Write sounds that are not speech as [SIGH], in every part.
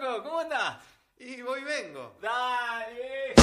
loco? ¿Cómo andás? Y voy y vengo. Dale.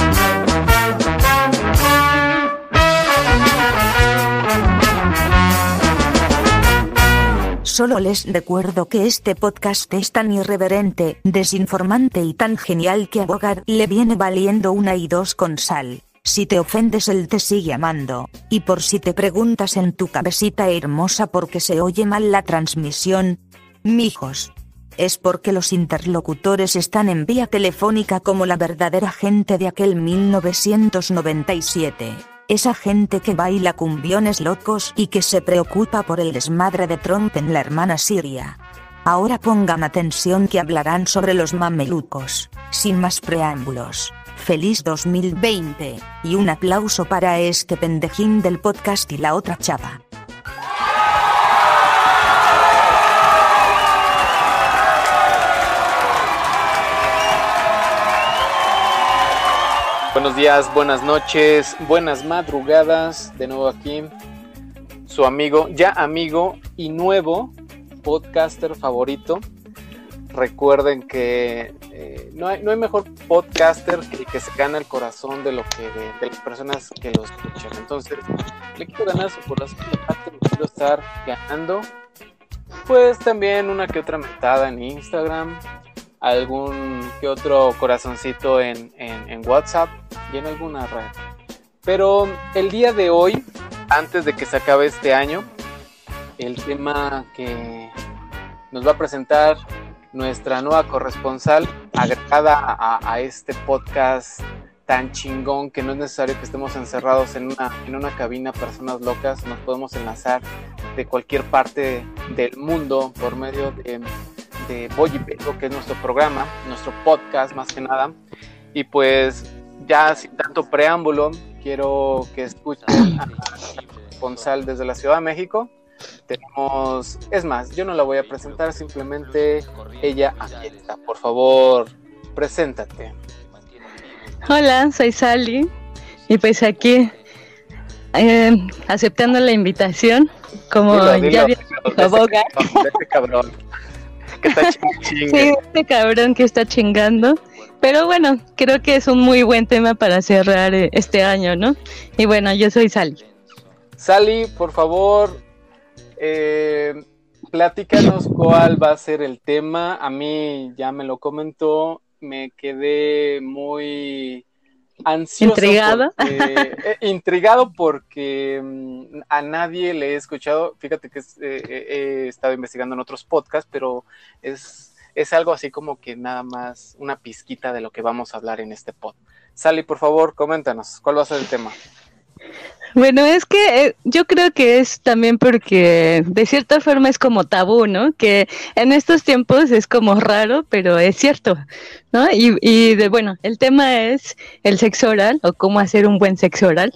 Solo les recuerdo que este podcast es tan irreverente, desinformante y tan genial que a Bogart le viene valiendo una y dos con sal. Si te ofendes él te sigue amando, y por si te preguntas en tu cabecita hermosa por qué se oye mal la transmisión, mijos. Es porque los interlocutores están en vía telefónica como la verdadera gente de aquel 1997. Esa gente que baila cumbiones locos y que se preocupa por el desmadre de Trump en la hermana Siria. Ahora pongan atención que hablarán sobre los mamelucos, sin más preámbulos. Feliz 2020, y un aplauso para este pendejín del podcast y la otra chava. Buenos días, buenas noches, buenas madrugadas. De nuevo aquí, su amigo, ya amigo y nuevo podcaster favorito. Recuerden que eh, no, hay, no, hay, mejor podcaster que, que se gana el corazón de lo que de, las personas que lo escuchan. Entonces, le quiero ganar su corazón, aparte lo quiero estar ganando. Pues también una que otra mentada en Instagram, algún que otro corazoncito en, en, WhatsApp y en alguna red. Pero el día de hoy, antes de que se acabe este año, el tema que nos va a presentar nuestra nueva corresponsal agregada a, a, este podcast tan chingón que no es necesario que estemos encerrados en una, en una cabina personas locas, nos podemos enlazar de cualquier parte del mundo por medio de de Boy que es nuestro programa, nuestro podcast más que nada. Y pues ya sin tanto preámbulo, quiero que escuchen a Gonzal desde la Ciudad de México. Tenemos, es más, yo no la voy a presentar, simplemente ella está. Por favor, preséntate. Hola, soy Sally y pues aquí eh, aceptando la invitación, como dilo, dilo, ya había este cabrón que está [LAUGHS] ching Sí, este cabrón que está chingando. Pero bueno, creo que es un muy buen tema para cerrar este año, ¿no? Y bueno, yo soy Sally. Sally, por favor, eh, platícanos cuál va a ser el tema. A mí ya me lo comentó, me quedé muy ansioso. ¿Intrigado? Porque, eh, intrigado porque mm, a nadie le he escuchado, fíjate que es, eh, he estado investigando en otros podcasts, pero es, es algo así como que nada más una pizquita de lo que vamos a hablar en este pod. Sally, por favor, coméntanos, ¿cuál va a ser el tema? Bueno, es que eh, yo creo que es también porque de cierta forma es como tabú, ¿no? Que en estos tiempos es como raro, pero es cierto, ¿no? Y, y de, bueno, el tema es el sexo oral o cómo hacer un buen sexo oral.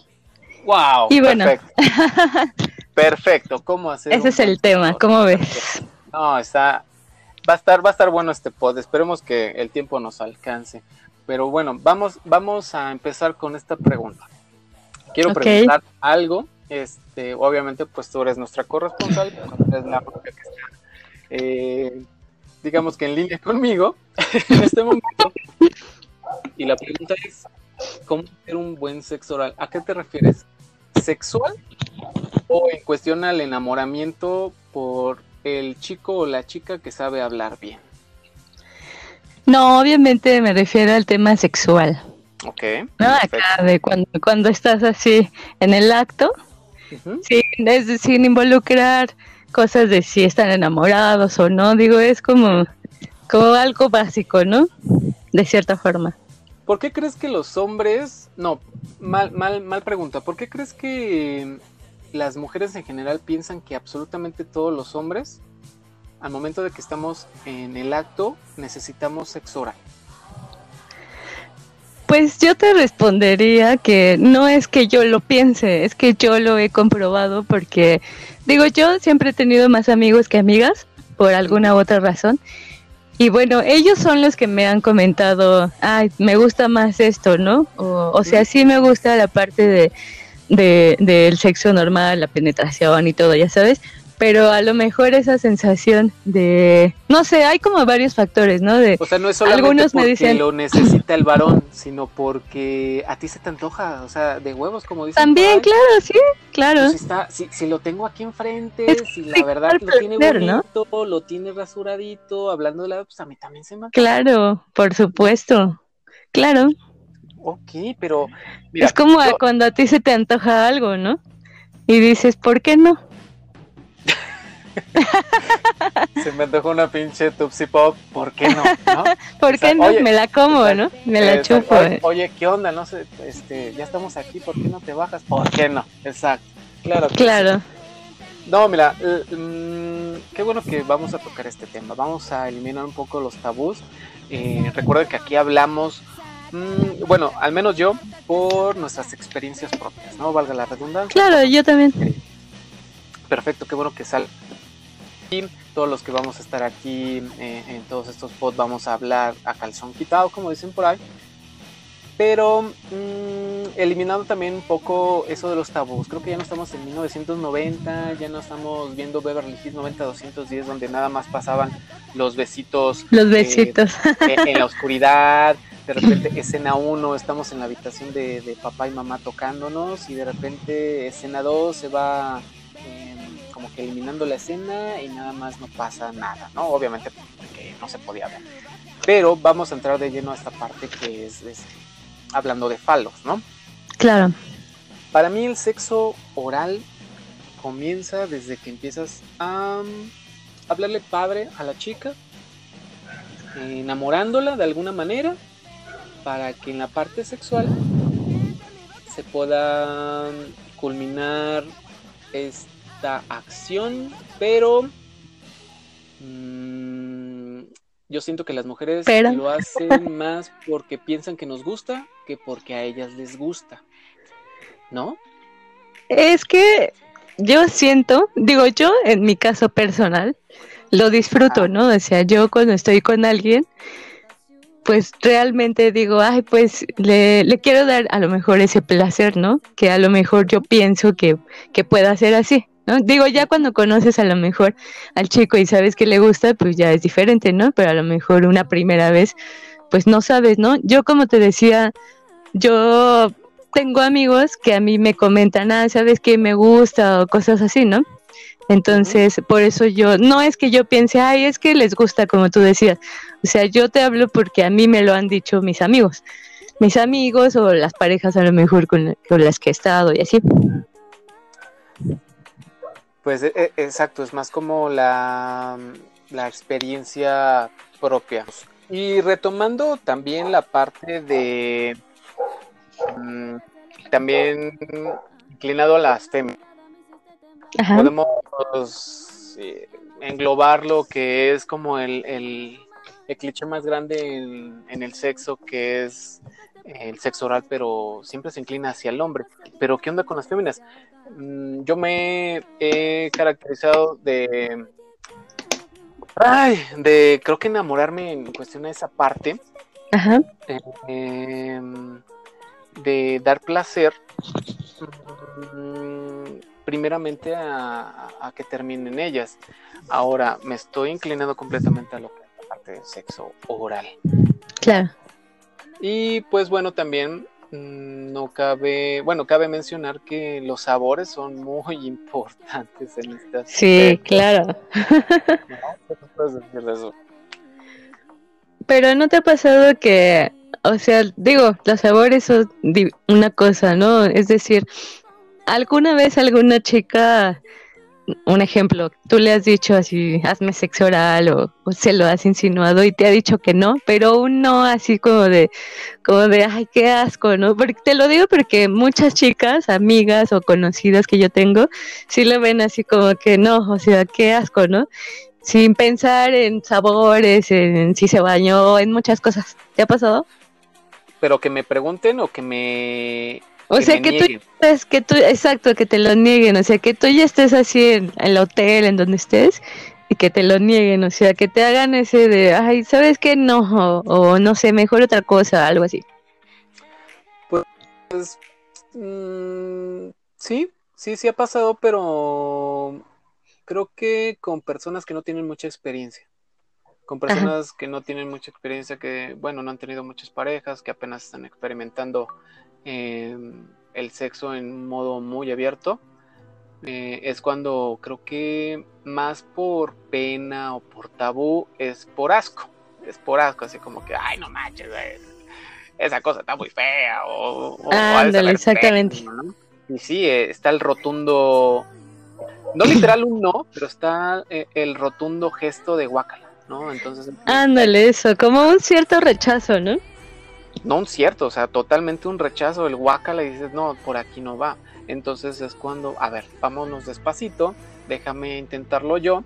¡Wow! Y bueno. Perfecto, [LAUGHS] perfecto. ¿cómo hacer Ese es el tema, ¿cómo ves? No, está... Va a estar, va a estar bueno este pod, esperemos que el tiempo nos alcance. Pero bueno, vamos, vamos a empezar con esta pregunta. Quiero okay. preguntar algo. Este, obviamente, pues tú eres nuestra corresponsal, eres la que está, eh, digamos que en línea conmigo [LAUGHS] en este momento. Y la pregunta es: ¿cómo hacer un buen sexo oral? ¿A qué te refieres? ¿Sexual o en cuestión al enamoramiento por el chico o la chica que sabe hablar bien? No, obviamente me refiero al tema sexual. Ok. No, acá de cuando, cuando estás así en el acto, uh -huh. sin, es, sin involucrar cosas de si están enamorados o no, digo, es como, como algo básico, ¿no? De cierta forma. ¿Por qué crees que los hombres, no, mal, mal, mal pregunta, ¿por qué crees que las mujeres en general piensan que absolutamente todos los hombres, al momento de que estamos en el acto, necesitamos sexo oral? Pues yo te respondería que no es que yo lo piense, es que yo lo he comprobado porque, digo, yo siempre he tenido más amigos que amigas, por alguna u otra razón. Y bueno, ellos son los que me han comentado, ay, me gusta más esto, ¿no? O, o sea, sí me gusta la parte de, de, del sexo normal, la penetración y todo, ya sabes. Pero a lo mejor esa sensación de, no sé, hay como varios factores, ¿no? De, o sea, no es solamente algunos porque me dicen, lo necesita el varón, sino porque a ti se te antoja, o sea, de huevos, como dicen. También, claro, sí, claro. Pues si, está, si, si lo tengo aquí enfrente, Es si la verdad lo tiene bonito, lo tiene rasuradito, hablando de la, pues a mí también se me. Claro, por supuesto. Claro, Ok, pero mira, es como yo- cuando a ti se te antoja algo, ¿no? Y dices, ¿por qué no? Se me antoja una pinche Tupsi Pop, ¿por qué no? ¿No? [LAUGHS] ¿Por O sea, qué no? oye, me la como, ¿no? Me la Exacto. chupo. Oye, oye, ¿qué onda? No sé, este, ya estamos aquí, ¿por qué no te bajas? ¿Por qué no? Exacto. Claro. Claro, sí. No, mira, mm, qué bueno que vamos a tocar este tema. Vamos a eliminar un poco los tabús. Eh, recuerden que aquí hablamos, mm, bueno, al menos yo, por nuestras experiencias propias, ¿no? Valga la redundancia. claro, yo también. Perfecto, qué bueno que sale. Todos los que vamos a estar aquí eh, en todos estos pods vamos a hablar a calzón quitado, como dicen por ahí. Pero mm, eliminando también un poco eso de los tabús. Creo que ya no estamos en 1990, ya no estamos viendo Beverly Hills 90-210, donde nada más pasaban los besitos Los besitos. en, en la oscuridad. De [LAUGHS] repente, escena 1, estamos en la habitación de, de papá y mamá tocándonos. Y de repente, escena 2 se va eh, como que eliminando la escena y nada más no pasa nada, ¿no? Obviamente, porque no se podía ver. Pero vamos a entrar de lleno a esta parte que es, es hablando de falos, ¿no? Claro, Para mí, el sexo oral comienza desde que empiezas a mm, hablarle padre a la chica, enamorándola de alguna manera, para que en la parte sexual se pueda culminar esta acción, pero mm, yo siento que las mujeres Pero. lo hacen [LAUGHS] más porque piensan que nos gusta que porque a ellas les gusta, ¿no? es que yo siento, digo yo, en mi caso personal, lo disfruto. ¿no? O sea, yo cuando estoy con alguien, pues realmente digo, ay, pues le, le quiero dar a lo mejor ese placer, ¿no? Que a lo mejor yo pienso que, que pueda ser así, ¿no? Digo, ya cuando conoces a lo mejor al chico y sabes que le gusta, pues ya es diferente, ¿no? Pero a lo mejor una primera vez, pues no sabes, ¿no? Yo como te decía, yo tengo amigos que a mí me comentan, ah, sabes que me gusta o cosas así, ¿no? Entonces, por eso yo, no es que yo piense, ay, es que les gusta, como tú decías. O sea, yo te hablo porque a mí me lo han dicho mis amigos. Mis amigos o las parejas a lo mejor con, con las que he estado y así. Pues e- e- exacto, es más como la, la experiencia propia. Y retomando también la parte de mm, también inclinado a las Ajá. podemos eh, englobar lo que es como el, el, el cliché más grande en, en el sexo, que es el sexo oral, pero siempre se inclina hacia el hombre. Pero ¿qué onda con las féminas? Mm, Yo me he caracterizado de... Ay, de creo que enamorarme en cuestión de esa parte, Ajá. eh, de dar placer mm, primeramente a, a que terminen ellas. Ahora me estoy inclinando completamente a lo que es la parte del sexo oral. Claro. Y pues bueno, también mm, no cabe, bueno, cabe mencionar que los sabores son muy [LAUGHS] importantes en este Sí, claro. [LAUGHS] [LAUGHS] ¿no? ¿Qué te puedes decir de eso? Pero ¿no te ha pasado que, o sea, digo, los sabores son una cosa, ¿no? Es decir, ¿alguna vez alguna chica, un ejemplo, tú le has dicho así, hazme sexo oral o, se lo has insinuado y te ha dicho que no, pero un no así como de, como de, ay, qué asco, ¿no? Porque te lo digo porque muchas chicas, amigas o conocidas que yo tengo, sí lo ven así como que no, o sea, qué asco, ¿no? sin pensar en sabores, en si se bañó, en muchas cosas. ¿Te ha pasado? Pero que me pregunten o que me, O que sea, que tú, que tú, exacto, que te lo nieguen, o sea, que tú ya estés así en el hotel, en donde estés, y que te lo nieguen, o sea, que te hagan ese de, ay, ¿sabes qué? No, o, o no sé, mejor otra cosa, algo así. Mm, sí, sí, sí ha pasado, pero creo que con personas que no tienen mucha experiencia. Con personas que no tienen mucha experiencia, que, bueno, no han tenido muchas parejas, que apenas están experimentando em, el sexo en modo muy abierto. Eh, es cuando creo que más por pena o por tabú es por asco. Es por asco, así como que, ay, no manches, esa cosa está muy fea. O, Ándale, exactamente. Y sí, eh, está el rotundo, no literal un no, pero está eh, el rotundo gesto de guacala, ¿no? Entonces. Ándale, eso, como un cierto rechazo, ¿no? No un cierto, o sea, totalmente un rechazo, el guacala y dices, no, por aquí no va. Entonces es cuando, a ver, vámonos despacito, déjame intentarlo yo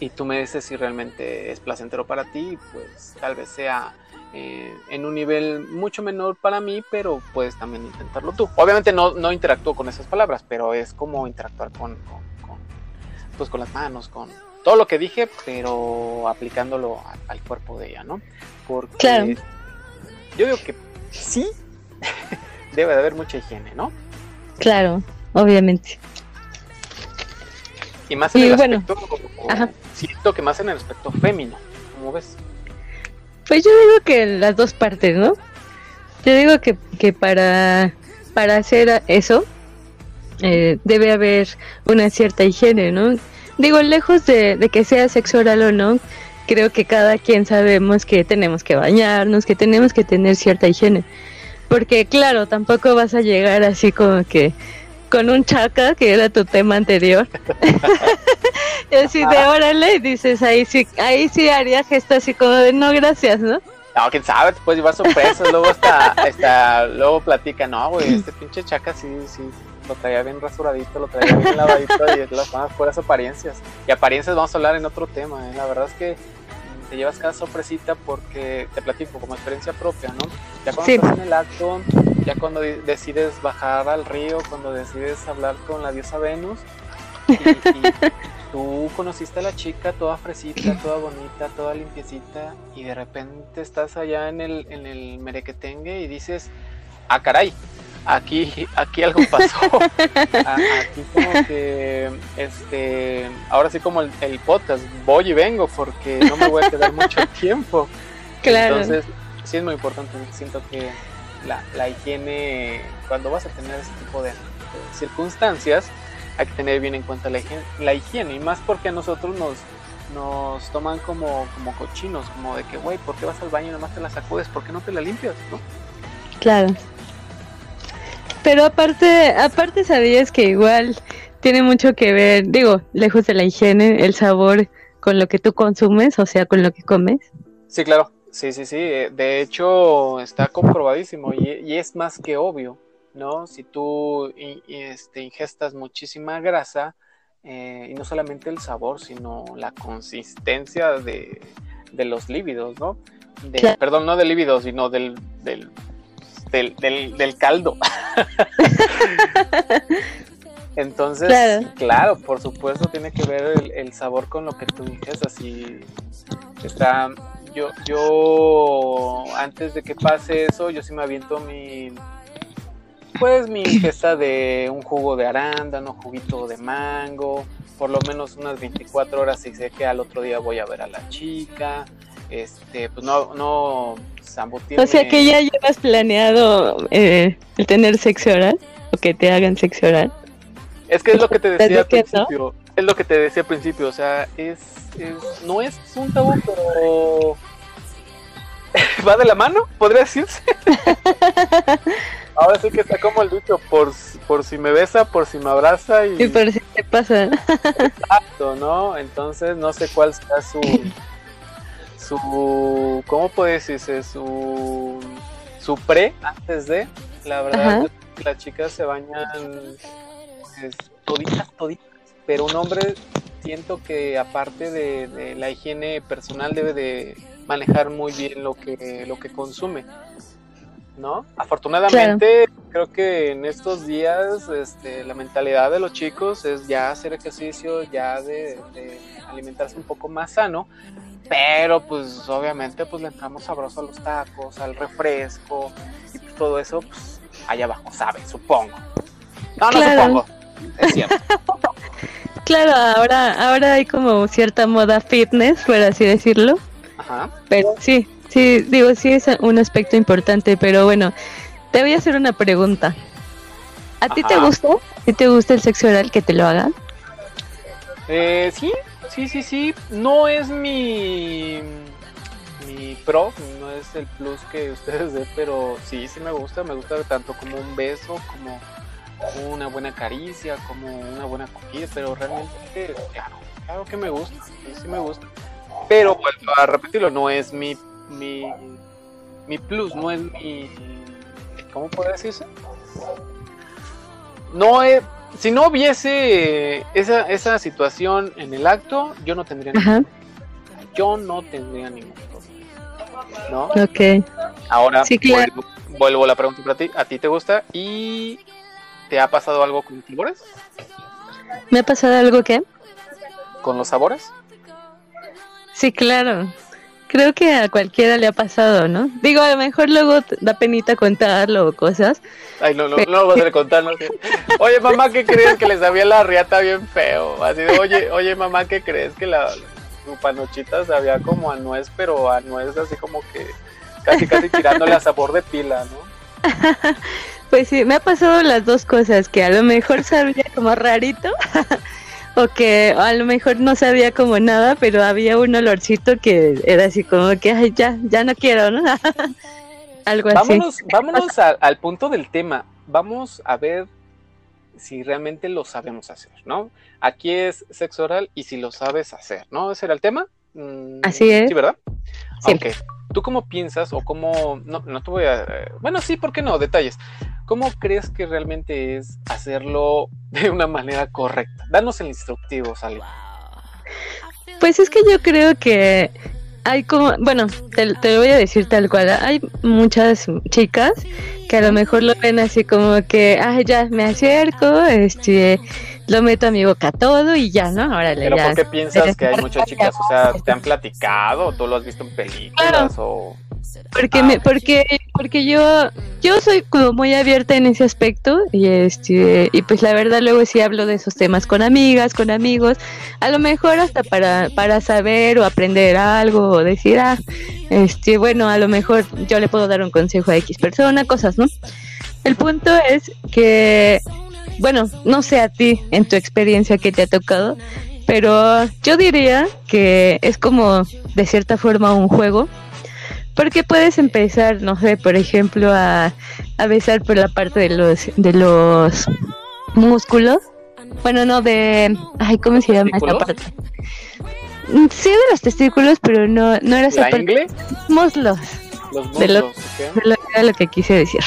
y tú me dices si realmente es placentero para ti, pues tal vez sea eh, en un nivel mucho menor para mí, pero puedes también intentarlo tú. Obviamente no, no interactúo con esas palabras, pero es como interactuar con, pues con las manos, con todo lo que dije, pero aplicándolo al, cuerpo de ella, ¿no? Porque yo digo que sí [LAUGHS] debe de haber mucha higiene, ¿no? Claro, obviamente. Y más en el aspecto, siento que más en el aspecto fémino, como ves? Pues yo digo que las dos partes, ¿no? Yo digo que, que para, para hacer eso eh, debe haber una cierta higiene, ¿no? Digo, lejos de, de que sea sexo oral o no, creo que cada quien sabemos que tenemos que bañarnos, que tenemos que tener cierta higiene. Porque claro, tampoco vas a llegar así como que con un chaca, que era tu tema anterior. [LAUGHS] y así de órale, dices, ahí sí, ahí sí haría gesto así como de no gracias, ¿no? No, quién sabe, te puedes llevar sorpresas, luego hasta, luego platica, no, güey, este pinche chaca sí, sí, lo traía bien rasuradito, lo traía bien lavadito y las más puras apariencias. Y apariencias vamos a hablar en otro tema, ¿eh? la verdad es que te llevas cada sorpresita porque te platico como experiencia propia, ¿no? Ya cuando estás en el acto, ya cuando decides bajar al río, cuando decides hablar con la diosa Venus, y, [LAUGHS] tú conociste a la chica toda fresita, toda bonita, toda limpiecita, y de repente estás allá en el, en el merequetengue y dices, ah, caray, aquí, aquí algo pasó. [LAUGHS] aquí como que, este, ahora sí como el, podcast, voy y vengo porque no me voy a quedar mucho [LAUGHS] tiempo. Claro. Entonces, sí es muy importante, siento que la, la higiene, cuando vas a tener ese tipo de, circunstancias, hay que tener bien en cuenta la higiene, la higiene y más porque a nosotros nos, nos toman como, como cochinos, como de que, güey, ¿por qué vas al baño y nomás te la sacudes? ¿Por qué no te la limpias? ¿no? Claro. Pero aparte, aparte sabías que igual tiene mucho que ver, digo, lejos de la higiene, el sabor con lo que tú consumes, o sea, con lo que comes. Sí, claro. Sí, sí, sí. De hecho, está comprobadísimo y, es más que obvio, ¿no? Si tú este, ingestas muchísima grasa, eh, y no solamente el sabor, sino la consistencia de, los lívidos, ¿no? Perdón, no del lívido, sino del, del del, del, caldo. [LAUGHS] Entonces, claro. por supuesto, tiene que ver el, sabor con lo que tú dices. Así está. Yo, yo, antes de que pase eso, yo sí me aviento mi. Pues mi [CLEARS THROAT] ingesta de un jugo de arándano, juguito de mango, por lo menos unas 24 horas y sé que al otro día voy a ver a la chica. Este, pues no, no o sea que ya llevas planeado eh, el tener sexo oral o que te hagan sexo oral. Es que es lo que te decía al principio. Es lo que te decía al principio. O sea, es, no es un tabú, pero [LAUGHS] va de la mano, podría decirse. [LAUGHS] Ahora sí que está como el dicho, por, por si me besa, por si me abraza y... y por si te pasa. Exacto, ¿no? Entonces no sé cuál sea su, [LAUGHS] su ¿cómo puede decirse? su su pre antes de la verdad las chicas se bañan pues, toditas toditas pero un hombre siento que aparte de, la higiene personal debe de manejar muy bien lo que lo que consume ¿no? Afortunadamente, creo que en estos días este, la mentalidad de los chicos es ya hacer ejercicio, ya de, alimentarse un poco más sano, pero pues obviamente pues le entramos sabroso a los tacos, al refresco y pues, todo eso pues allá abajo, ¿sabes? Supongo. No, no supongo, es cierto. [LAUGHS] claro, ahora, ahora hay como cierta moda fitness, por así decirlo. Ajá. Pero sí, sí, digo, sí es un aspecto importante, pero bueno, te voy a hacer una pregunta. ¿A ti te gusta? ¿A ti te gusta el sexo oral que te lo hagan? Eh, sí, sí, sí, sí. No es mi mi pro, no es el plus que [LAUGHS] ustedes den, pero sí, sí me gusta. Me gusta tanto como un beso, como una buena caricia, como una buena cogida, pero realmente, claro, claro que me gusta, sí, sí me gusta. Pero vuelvo a repetirlo, no es mi mi mi plus, no es mi ¿cómo puede decirse? No he, si no hubiese esa, esa situación en el acto, yo no tendría ningún, Ajá, yo no tendría ningún problema. ¿No? ok. Ahora Sí, claro. vuelvo, vuelvo la pregunta para ti. ¿A ti te gusta? ¿Y te ha pasado algo con sabores? ¿Me ha pasado algo que? ¿Con los sabores? Sí, claro. Creo que a cualquiera le ha pasado, ¿no? Digo, a lo mejor luego da penita contarlo o cosas. Ay, no, no, no lo vas a [LAUGHS] contar. no sé. Oye, mamá, ¿qué crees que les sabía la riata bien feo? Así de, oye, oye, mamá, ¿qué crees que la tu panochita sabía como a nuez, pero a nuez así como que casi, casi tirándole a sabor de pila, ¿no? [LAUGHS] Pues sí, me ha pasado las dos cosas, que a lo mejor sabía como rarito, o que a lo mejor no sabía como nada, pero había un olorcito que era así como que, ay, ya, ya no quiero, ¿no? [LAUGHS] Algo así. Vámonos, vámonos a- al punto del tema. Vamos a ver si realmente lo sabemos hacer, ¿no? Aquí es sexo oral y si lo sabes hacer, ¿no? ¿Ese era el tema? Mm, Así es. Sí, ¿verdad? Sí. Ok. ¿Tú cómo piensas o cómo... No, no te voy a... eh, Bueno, sí, ¿por qué no? Detalles. ¿Cómo crees que realmente es hacerlo de una manera correcta? Danos el instructivo, Sally. Pues es que yo creo que hay como, bueno, te, te lo voy a decir tal cual, hay muchas chicas que a lo mejor lo ven así como que, ah, ya me acerco, este, lo meto a mi boca todo y ya, ¿no? Órale, Pero ya. ¿por qué piensas que hay muchas chicas? O sea, ¿te han platicado? ¿Tú lo has visto en películas? Claro. O... Porque Ah, me, porque, porque yo, yo soy como muy abierta en ese aspecto y este, y pues la verdad luego sí hablo de esos temas con amigas, con amigos, a lo mejor hasta para, para saber o aprender algo o decir, ah, este, bueno, a lo mejor yo le puedo dar un consejo a X persona, cosas, ¿no? El punto es que, bueno, no sé a ti, en tu experiencia que te ha tocado, pero yo diría que es como de cierta forma un juego porque puedes empezar, no sé, por ejemplo, a, a besar por la parte de los de los músculos. Bueno, no de, ay, ¿cómo se llama esta parte? Sí, de los testículos, pero no no era esa ¿La parte. Muslos, Los De muslos, de lo- era lo que quise decir.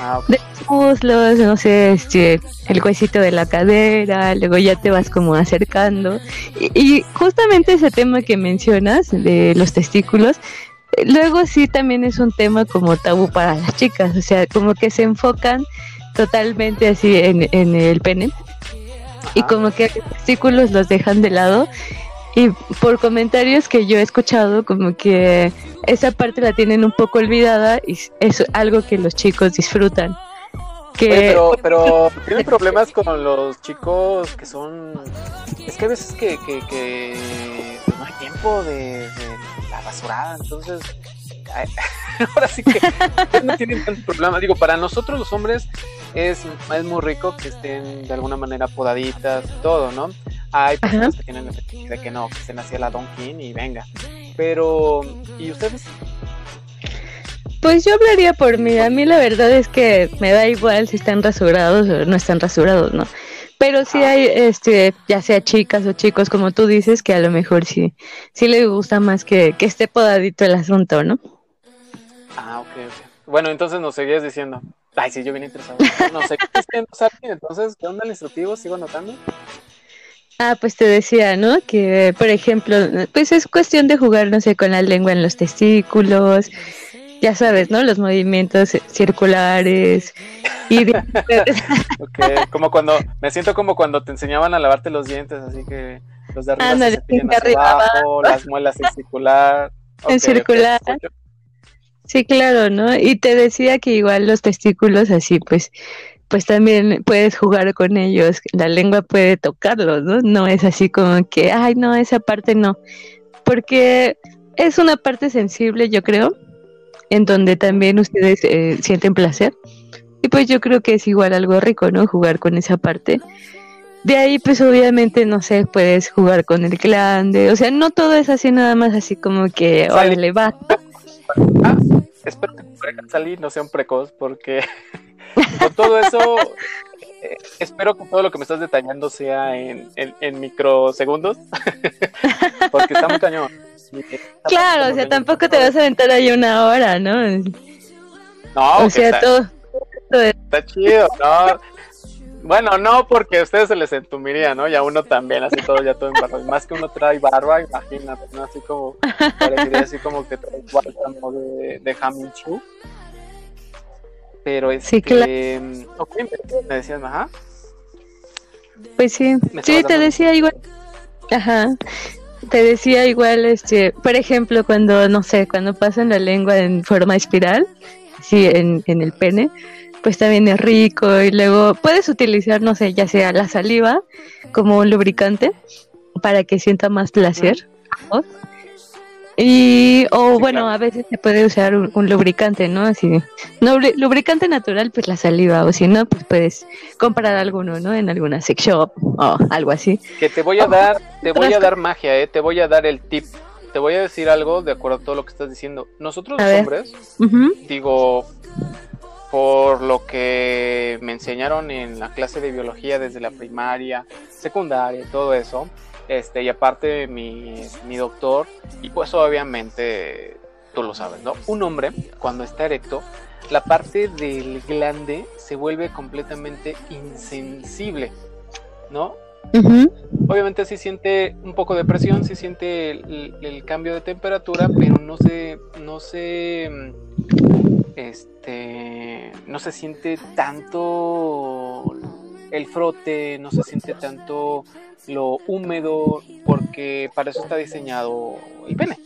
Ah. De los muslos, no sé, este, el huesito de la cadera, luego ya te vas como acercando. Y, y justamente ese tema que mencionas de los testículos, luego sí también es un tema como tabú para las chicas, o sea, como que se enfocan totalmente así en, en el pene y Ajá. como que los testículos los dejan de lado. Y por comentarios que yo he escuchado, como que esa parte la tienen un poco olvidada y es algo que los chicos disfrutan. Que Oye, pero, pero tienen problemas con los chicos que son. Es que a veces que, que, que pues, no hay tiempo de, de la basurada, entonces. [LAUGHS] Ahora sí que no tienen tanto problema. Digo, para nosotros los hombres es, es muy rico que estén de alguna manera podaditas todo, ¿no? Hay personas que tienen fetiche de que no, que estén hacia la Don King y venga. Pero, ¿y ustedes? Pues yo hablaría por mí. A mí la verdad es que me da igual si están rasurados o no están rasurados, ¿no? Pero sí hay, este, ya sea chicas o chicos, como tú dices, que a lo mejor sí, sí les gusta más que, que esté podadito el asunto, ¿no? Ah, ok, ok. Bueno, entonces nos seguías diciendo. Ay, sí, yo vine interesado. No sé, ¿qué diciendo? Entonces, ¿qué onda el instructivo? ¿Sigo anotando? Ah, pues te decía, ¿no? Que, por ejemplo, pues es cuestión de jugar, no sé, con la lengua en los testículos, ya sabes, ¿no? Los movimientos circulares y de- [LAUGHS] como cuando, me siento como cuando te enseñaban a lavarte los dientes, así que los de arriba Ándale, se cepillan de hacia arriba abajo, las muelas en circular. [LAUGHS] En circular. Sí, claro, ¿no? Y te decía que igual los testículos así, pues, pues también puedes jugar con ellos, la lengua puede tocarlos, ¿no? No es así como que, ay, no, esa parte no, porque es una parte sensible, yo creo, en donde también ustedes eh, sienten placer. Y pues yo creo que es igual algo rico, ¿no? Jugar con esa parte. De ahí, pues obviamente, no sé, puedes jugar con el glande. O sea, no todo es así nada más así como que, le va. Ah, espero que salir no sea un precoz, porque [LAUGHS] con todo eso, eh, espero que todo lo que me estás detallando sea en, en, microsegundos, [LAUGHS] porque está muy cañón. Claro, o sea, tampoco te vas a aventar ahí una hora, ¿no? No, o sea, todo, Está chido, ¿no? Bueno, no, porque a ustedes se les entumiría, ¿no? Y a uno también, así todo, ya todo en barba. Más que uno trae barba, imagínate, ¿no? Así como, parecería así como que trae bálsamo de, de Haminchu. Pero es sí, que... Claro. Ok, me decías, ajá. Pues sí, sí, te decía igual. Ajá. Te decía igual, este, por ejemplo, cuando, no sé, cuando pasan la lengua en forma espiral, sí, en, en el pene, pues también es rico y luego puedes utilizar, no sé, ya sea la saliva como un lubricante para que sienta más placer. Y, o bueno, a veces se puede usar un, lubricante, ¿no? Así, no, lubricante natural, pues la saliva, o si no, pues puedes comprar alguno, ¿no? En alguna sex shop o algo así. Que te voy a dar, te voy a dar magia, ¿eh? Te voy a dar el tip. Te voy a decir algo de acuerdo a todo lo que estás diciendo. Nosotros los hombres, digo, por lo que me enseñaron en la clase de biología desde la primaria, secundaria, todo eso, este, y aparte mi, mi doctor, y pues obviamente tú lo sabes, ¿no? Un hombre, cuando está erecto, la parte del glande se vuelve completamente insensible, ¿no? Obviamente sí siente un poco de presión, sí siente el, cambio de temperatura, pero no se, no se, este, no se siente tanto el frote, no se siente tanto lo húmedo, porque para eso está diseñado el pene,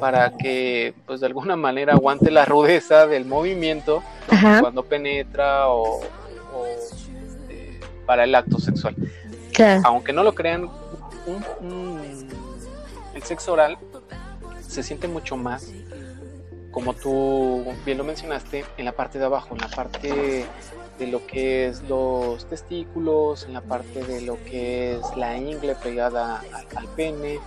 para que pues de alguna manera aguante la rudeza del movimiento cuando penetra o, este, para el acto sexual. Aunque no lo crean, el sexo oral se siente mucho más, como tú bien lo mencionaste, en la parte de abajo, en la parte de lo que es los testículos, en la parte de lo que es la ingle pegada al, pene,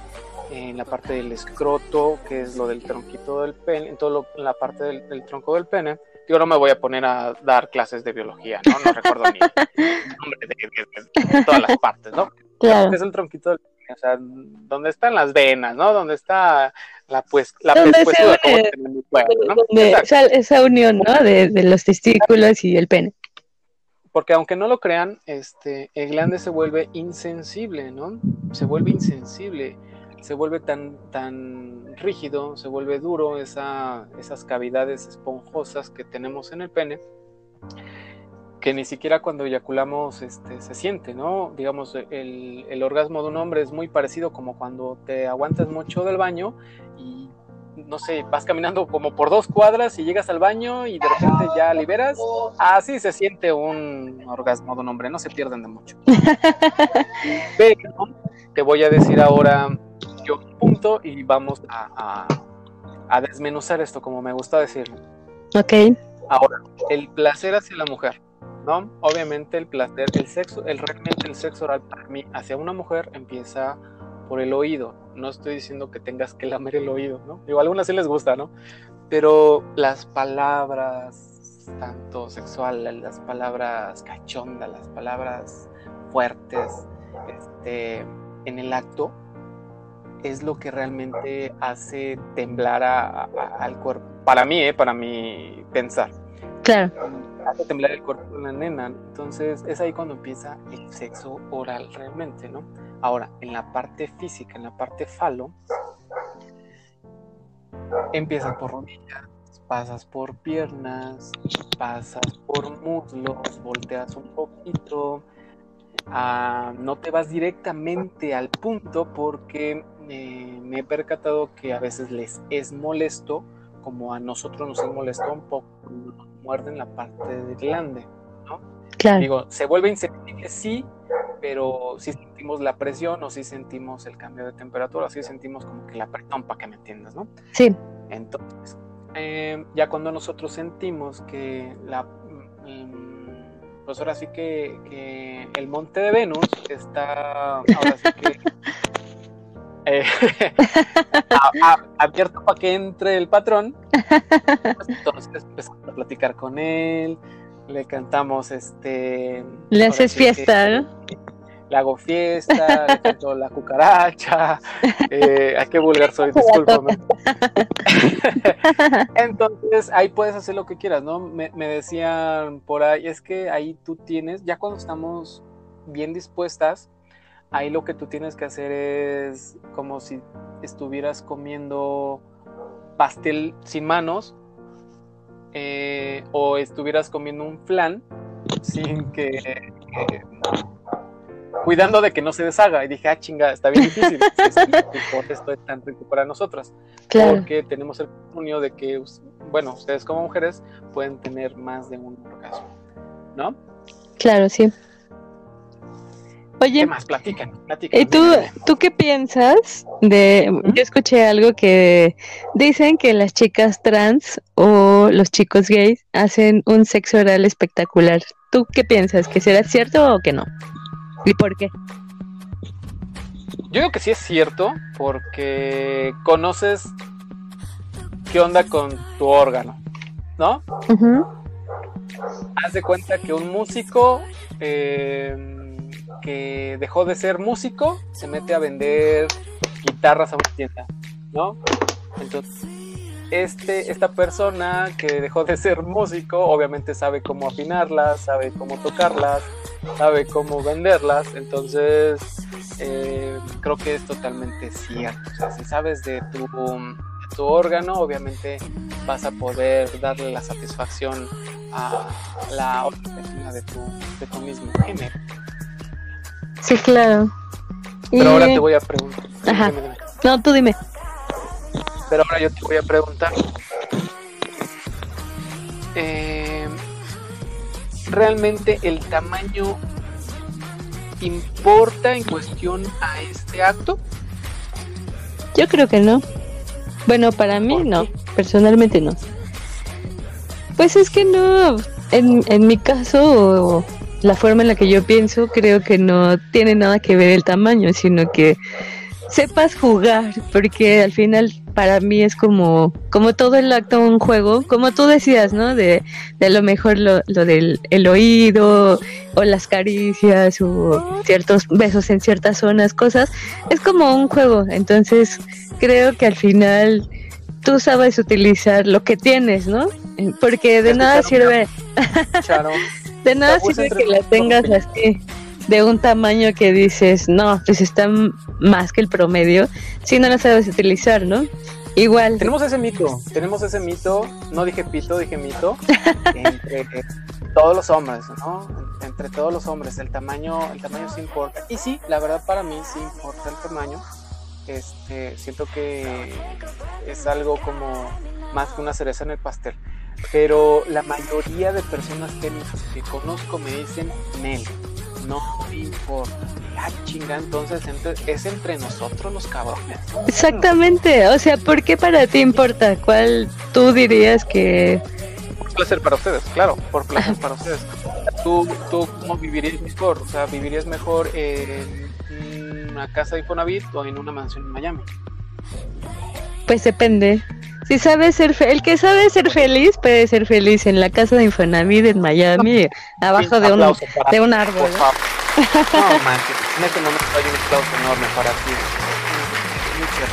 en la parte del escroto, que es lo del tronquito del pene, en toda la parte del, tronco del pene. Yo no me voy a poner a dar clases de biología, ¿no? No recuerdo ni el nombre de, todas las partes, ¿no? Claro. Es el tronquito del pene, o sea, donde están las venas, ¿no? Donde está la pues la pescuezuda, ¿no? esa, esa, unión, ¿no? De, de los testículos y el pene porque aunque no lo crean, este, el glande se vuelve insensible, ¿no? Se vuelve insensible, se vuelve tan, tan rígido, se vuelve duro esa, esas cavidades esponjosas que tenemos en el pene, que ni siquiera cuando eyaculamos este, se siente, ¿no? Digamos, el, el orgasmo de un hombre es muy parecido como cuando te aguantas mucho del baño y no sé, vas caminando como por dos cuadras y llegas al baño y de repente ya liberas, así se siente un orgasmo de un hombre, no se pierden de mucho. [LAUGHS] Pero te voy a decir ahora yo un punto y vamos a, a, desmenuzar esto como me gusta decirlo. Ok. Ahora, el placer hacia la mujer, ¿no? Obviamente el placer, el sexo, el realmente el sexo oral para mí hacia una mujer empieza por el oído. No estoy diciendo que tengas que lamer el oído, ¿no? Digo, a algunas sí les gusta, ¿no? Pero las palabras, tanto sexuales, las palabras cachondas, las palabras fuertes, este, en el acto, es lo que realmente hace temblar al cuerpo. Para mí, ¿eh? Para mí pensar. Claro. Hace temblar el cuerpo de la nena. Entonces es ahí cuando empieza el sexo oral realmente, ¿no? Ahora, en la parte física, en la parte falo, empiezas por rodillas, pasas por piernas, pasas por muslos, volteas un poquito, ah, no te vas directamente al punto porque eh, me he percatado que a veces les es molesto, como a nosotros nos es molesto un poco, nos muerden la parte del glande, ¿no? Claro. Digo, se vuelve insensible, sí, pero sí sentimos la presión o sí sentimos el cambio de temperatura, sí sentimos como que la presión, para que me entiendas, ¿no? Sí. Entonces, eh, ya cuando nosotros sentimos que la... mm, Pues ahora sí que, que el monte de Venus está ahora sí que [LAUGHS] eh, [LAUGHS] a- a- abierto para que entre el patrón, [LAUGHS] pues entonces empezamos a platicar con él, le cantamos este... Le haces sí que- fiesta, ¿no? le hago fiesta, le canto la cucaracha, [LAUGHS] eh, ay, qué vulgar soy, discúlpame. [LAUGHS] Entonces, ahí puedes hacer lo que quieras, ¿no? Me, me decían por ahí, es que ahí tú tienes, ya cuando estamos bien dispuestas, ahí lo que tú tienes que hacer es como si estuvieras comiendo pastel sin manos eh, o estuvieras comiendo un flan sin que... que- cuidando de que no se deshaga. Y dije, ah, chinga, está bien difícil. [LAUGHS] Por esto es tan rico para nosotras Claro. porque tenemos el comunio de que, bueno, ustedes como mujeres pueden tener más de un orgasmo, ¿no? Claro, sí. ¿Qué Oye, más? Platican, platican. ¿y tú, tú qué piensas de... Yo escuché algo que dicen que las chicas trans o los chicos gays hacen un sexo oral espectacular. ¿Tú qué piensas? ¿Que será cierto o que no? ¿Y por qué? Yo digo que sí es cierto porque conoces qué onda con tu órgano, ¿no? Haz de cuenta que un músico eh, que dejó de ser músico se mete a vender guitarras a una tienda, ¿no? Entonces, este, esta persona que dejó de ser músico obviamente sabe cómo afinarlas, sabe cómo tocarlas, sabe cómo venderlas, entonces eh, creo que es totalmente cierto. O sea, si sabes de tu, tu órgano, obviamente vas a poder darle la satisfacción a la otra persona de tu, de tu mismo género. Sí, claro. Pero Y- ahora te voy a preguntar. Ajá. Dime, dime. No, tú dime. Pero ahora yo te voy a preguntar. eh, ¿Realmente el tamaño importa en cuestión a este acto? Yo creo que no. Bueno, para mí ¿Por no. Personalmente no. Pues es que no. En, en mi caso, la forma en la que yo pienso, creo que no tiene nada que ver el tamaño, sino que sepas jugar, porque al final para mí es como, como todo el acto un juego, como tú decías, ¿no? De, de a lo mejor lo, lo del el oído o las caricias o ciertos besos en ciertas zonas, cosas, es como un juego, entonces creo que al final tú sabes utilizar lo que tienes, ¿no? Porque de nada sirve, Charo, de nada sirve que la tengas así de un tamaño que dices, no, pues está más que el promedio, si no la sabes utilizar, ¿no? Igual, tenemos ese mito, tenemos ese mito, no dije pito, dije mito, [LAUGHS] entre todos los hombres, ¿no? Entre todos los hombres, el tamaño, el tamaño sí importa. Y sí, la verdad para mí sí importa el tamaño. Este, siento que es algo como más que una cereza en el pastel. Pero la mayoría de personas técnicas que conozco me dicen, Nel, no me importa. Ah, chinga, entonces entre- es entre nosotros los cabrones. exactamente, o sea, ¿por qué para ti importa? ¿Cuál tú dirías que... por placer para ustedes, claro, por placer para ustedes. ¿Tú, ¿Tú cómo vivirías mejor? O sea, ¿vivirías mejor en una casa de Infonavit o en una mansión en Miami? Pues depende. Si sabes ser fe- el que sabe ser feliz puede ser feliz en la casa de Infonavit en Miami, abajo Sí, de un de un árbol. Por [LAUGHS] ¿no? manches, en este momento hay un aplauso enorme para ti. Muchas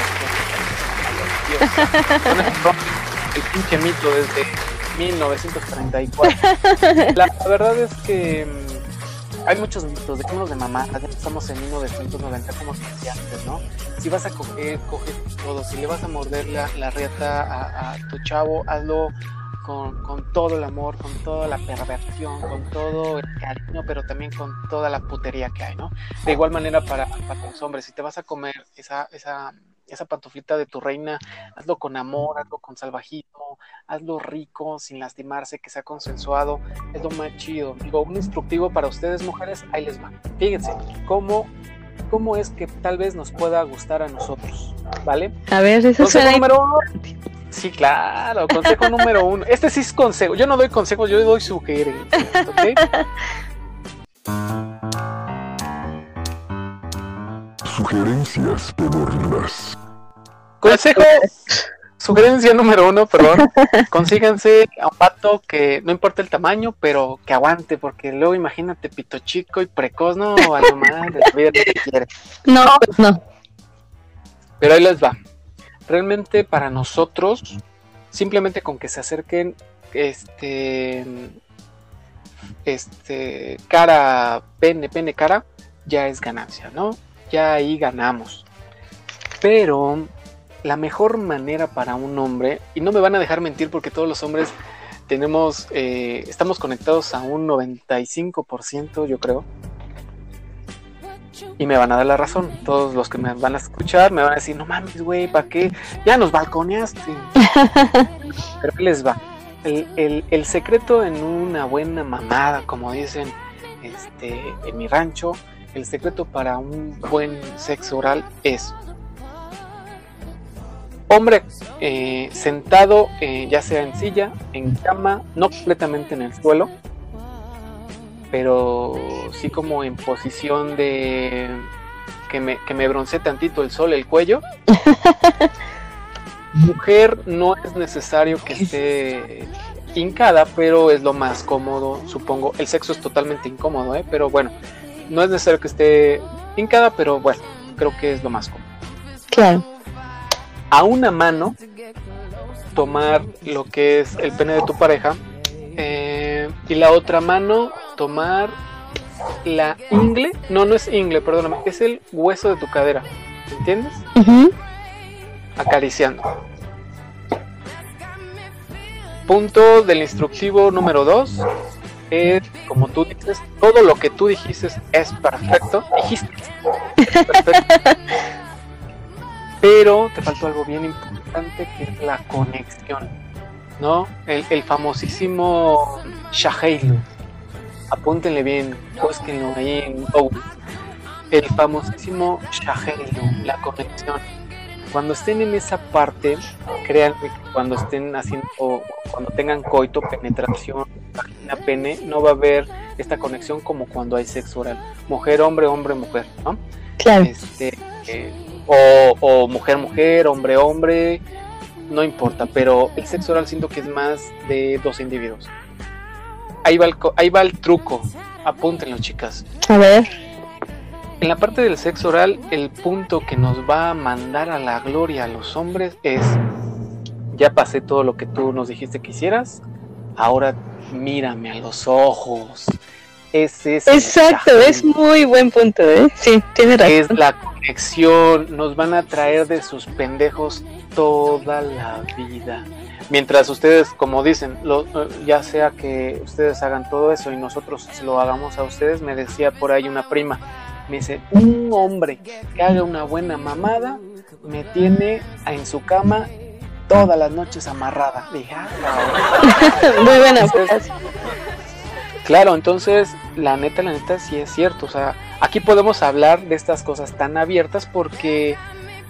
gracias. El pinche mito desde 1934. La verdad es que mm, hay muchos mitos, dejémonos de mamá, estamos en 1990 como se decía antes, ¿no? Si vas a coger, coge todo, si le vas a morder la, la riata a, a tu chavo, hazlo con, con todo el amor, con toda la perversión, con todo el cariño, pero también con toda la putería que hay, ¿no? De igual manera para, para los hombres, si te vas a comer esa, esa, esa pantuflita de tu reina, hazlo con amor, hazlo con salvajismo, hazlo rico, sin lastimarse, que sea consensuado, es lo más chido. Digo, un instructivo para ustedes mujeres, ahí les va. Fíjense, cómo, cómo es que tal vez nos pueda gustar a nosotros, ¿vale? A ver, eso Consejo número uno. Sí, claro, consejo [LAUGHS] número uno. Este sí es consejo. Yo no doy consejos, yo doy sugerencias, ¿ok? [LAUGHS] Sugerencias pedorras. Consejo, [LAUGHS] sugerencia número uno, perdón. [LAUGHS] Consíganse a un pato que no importa el tamaño, pero que aguante, porque luego imagínate pito chico y precoz, no, a lo madre, la vida no te quiere. No, pues no. Pero ahí les va. Realmente para nosotros, simplemente con que se acerquen, este, este, cara, pene, pene, cara, ya es ganancia, ¿no? Ya ahí ganamos. Pero la mejor manera para un hombre, y no me van a dejar mentir porque todos los hombres tenemos, eh, estamos conectados a un 95%, yo creo. Y me van a dar la razón. Todos los que me van a escuchar me van a decir, no mames, güey, ¿para qué? Ya nos balconeaste. [LAUGHS] Pero ¿qué les va? El, el- el secreto en una buena mamada, como dicen este, en mi rancho, el secreto para un buen sexo oral es hombre eh, sentado, eh, ya sea en silla, en cama, no completamente en el suelo, pero sí como en posición de que me, que me broncee tantito el sol, el cuello. [LAUGHS] Mujer no es necesario que esté hincada, pero es lo más cómodo, supongo. El sexo es totalmente incómodo, ¿eh? pero bueno, no es necesario que esté hincada, pero bueno, creo que es lo más cómodo Claro. a una mano tomar lo que es el pene de tu pareja eh, y la otra mano tomar la ingle, no, no es ingle, perdóname, es el hueso de tu cadera, ¿entiendes? Acariciando. Punto del instructivo número 2 como tú dices, todo lo que tú dijiste es perfecto. Dijiste. Perfecto. Pero te faltó algo bien importante que es la conexión. ¿No? El, el famosísimo Shaheilu. Apúntenle bien, búsquenlo ahí en Google. El famosísimo Shaheilu, la conexión. Cuando estén en esa parte, créanme que cuando estén haciendo, cuando tengan coito, penetración, vagina, pene, no va a haber esta conexión como cuando hay sexo oral. Mujer, hombre, hombre, mujer, ¿no? Claro. Este, eh, o, o mujer, mujer, hombre, hombre, no importa, pero el sexo oral siento que es más de dos individuos. Ahí va el, ahí va el truco, apúntenlo chicas. A ver. En la parte del sexo oral, el punto que nos va a mandar a la gloria a los hombres es, ya pasé todo lo que tú nos dijiste que hicieras, ahora mírame a los ojos. Ese es el Exacto, es muy buen punto, ¿eh? Sí, tiene es razón. la conexión, nos van a traer de sus pendejos toda la vida. Mientras ustedes, como dicen, lo- ya sea que ustedes hagan todo eso y nosotros lo hagamos a ustedes, me decía por ahí una prima, me dice, un hombre que haga una buena mamada me tiene en su cama todas las noches amarrada. Dije, "Ah, cabrón". [LAUGHS] Muy buena Entonces. Claro, entonces la neta, la neta sí es cierto. O sea, aquí podemos hablar de estas cosas tan abiertas porque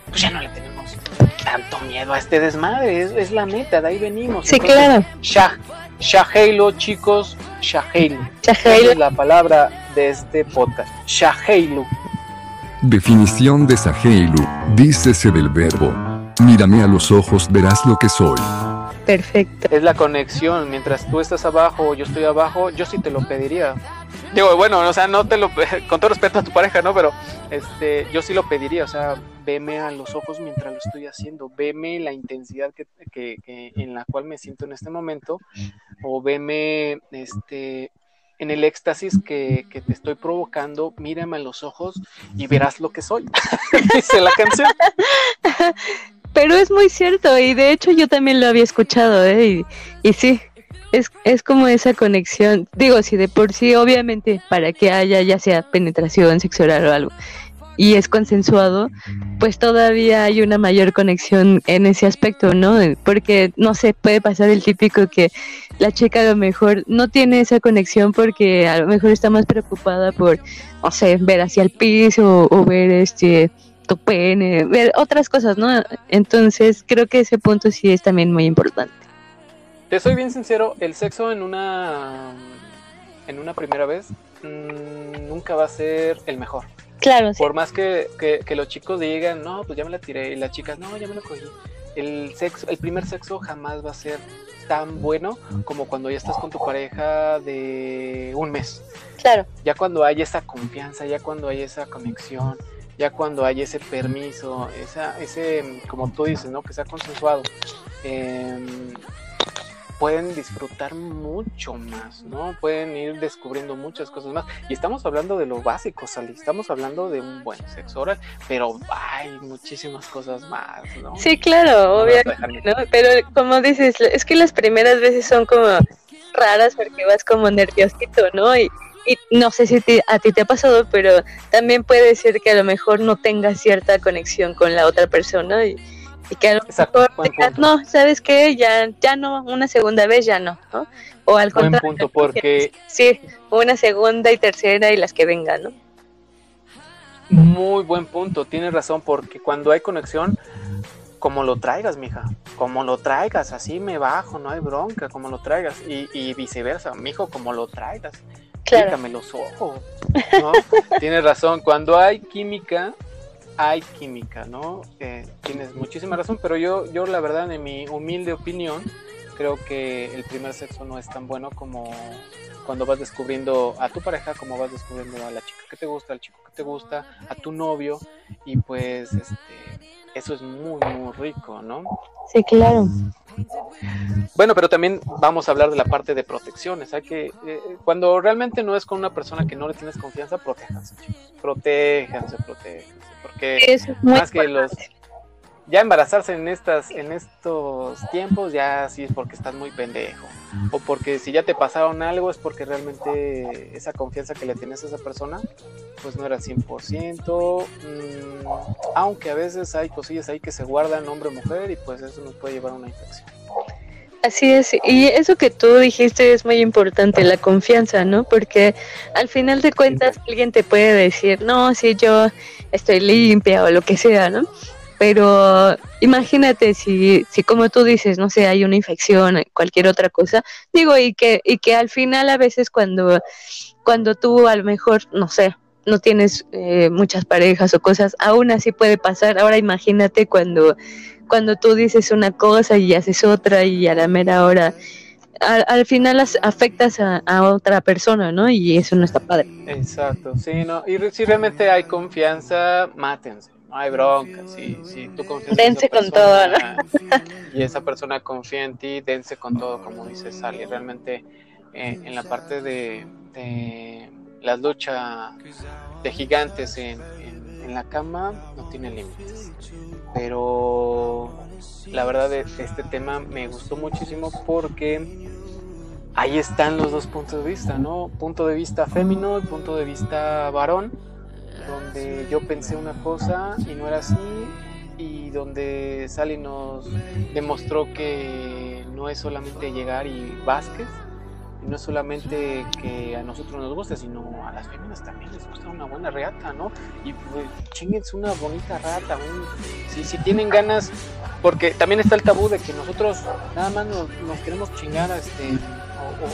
pues ya no le tenemos tanto miedo a este desmadre. Es, es la neta, de ahí venimos. Sí, Entonces, claro. Shah, Shaheilu, chicos, Shaheilu. Shaheilu. Esa es la palabra de este podcast. Shaheilu. Definición de Saheilu. Dícese del verbo. Mírame a los ojos, verás lo que soy. Perfecto. Es la conexión. Mientras tú estás abajo o yo estoy abajo, yo sí te lo pediría. Digo, bueno, o sea, no te lo [LAUGHS] con todo respeto a tu pareja, ¿no? Pero este, yo sí lo pediría, o sea, veme a los ojos mientras lo estoy haciendo, veme la intensidad que, que- en la cual me siento en este momento, o veme este en el éxtasis que, que te estoy provocando, mírame a los ojos y verás lo que soy. [LAUGHS] Dice la canción. [LAUGHS] Pero es muy cierto y de hecho yo también lo había escuchado, ¿eh? Y, y sí, es, es como esa conexión. Digo, si de por sí, obviamente, para que haya ya sea penetración sexual o algo, y es consensuado, pues todavía hay una mayor conexión en ese aspecto, ¿no? Porque no se puede pasar el típico que la chica a lo mejor no tiene esa conexión porque a lo mejor está más preocupada por, no sé, ver hacia el piso o ver este tu pene, ver otras cosas, ¿no? Entonces creo que ese punto sí es también muy importante. Te soy bien sincero, el sexo en una en una primera vez mmm, nunca va a ser el mejor. Claro. Por más que, que, que, los chicos digan, no, pues ya me la tiré, y las chicas, no, ya me lo cogí. El sexo, el primer sexo jamás va a ser tan bueno como cuando ya estás con tu pareja de un mes. Claro. Ya cuando hay esa confianza, ya cuando hay esa conexión, ya cuando hay ese permiso, esa, ese, como tú dices, ¿no? Que sea consensuado. Eh, pueden disfrutar mucho más, ¿no? Pueden ir descubriendo muchas cosas más. Y estamos hablando de lo básico, Sally. Estamos hablando de un buen sexo oral, pero hay muchísimas cosas más, ¿no? Sí, claro, obviamente, ¿no? Pero como dices, es que las primeras veces son como raras porque vas como nerviosito, ¿no? Y, y no sé si te, a ti te ha pasado, pero también puede ser que a lo mejor no tengas cierta conexión con la otra persona y y que a no, ¿sabes qué? Ya, ya no, una segunda vez ya no, ¿no? O al buen contrario. punto porque Sí, una segunda y tercera y las que vengan, ¿no? muy buen punto, tienes razón porque cuando hay conexión como lo traigas, mija, como lo traigas, así me bajo, no hay bronca, como lo traigas y, y viceversa, mijo, como lo traigas. Claro. Los ojos, ¿no? [LAUGHS] Tienes razón, cuando hay química, hay química, ¿no? Eh, tienes muchísima razón, pero yo, yo la verdad, en mi humilde opinión, creo que el primer sexo no es tan bueno como cuando vas descubriendo a tu pareja, como vas descubriendo a la chica que te gusta, al chico que te gusta, a tu novio, y pues este, eso es muy, muy rico, ¿no? Sí, claro. Bueno, pero también vamos a hablar de la parte de protecciones. Hay que, eh, cuando realmente no es con una persona que no le tienes confianza, protéjanse, chicos. Protéjanse, protéjanse. Porque es más que los ya embarazarse en estas en estos tiempos ya sí es porque estás muy pendejo o porque si ya te pasaron algo es porque realmente esa confianza que le tienes a esa persona pues no era 100% mmm, aunque a veces hay cosillas ahí que se guardan hombre mujer y pues eso nos puede llevar a una infección Así es, y eso que tú dijiste es muy importante, la confianza, ¿no? Porque al final de cuentas alguien te puede decir, no, si yo estoy limpia o lo que sea, ¿no? Pero imagínate si, si como tú dices, no sé, hay una infección, cualquier otra cosa, digo, y que, y que al final a veces cuando, cuando tú a lo mejor, no sé, no tienes eh, muchas parejas o cosas, aún así puede pasar. Ahora imagínate cuando, cuando tú dices una cosa y haces otra y a la mera hora, al, al final las afectas a, a, otra persona, ¿no? Y eso no está padre. Exacto, sí, no. Y si realmente hay confianza, mátense. No hay bronca, si, si tú confías dense en esa con todo, ¿no? [LAUGHS] y esa persona confía en ti, dense con todo, como dice Sally. Realmente eh, en la parte de, de la lucha de gigantes en, en, en la cama no tiene límites. Pero la verdad de este tema me gustó muchísimo porque ahí están los dos puntos de vista, ¿no? Punto de vista fémino y punto de vista varón, donde yo pensé una cosa y no era así, y donde Sally nos demostró que no es solamente llegar y Vázquez, y no es solamente que a nosotros nos guste, sino a las féminas también les gusta una buena reata, ¿no? Y pues, chinguense una bonita rata, si, si tienen ganas, porque también está el tabú de que nosotros nada más nos, queremos chingar este,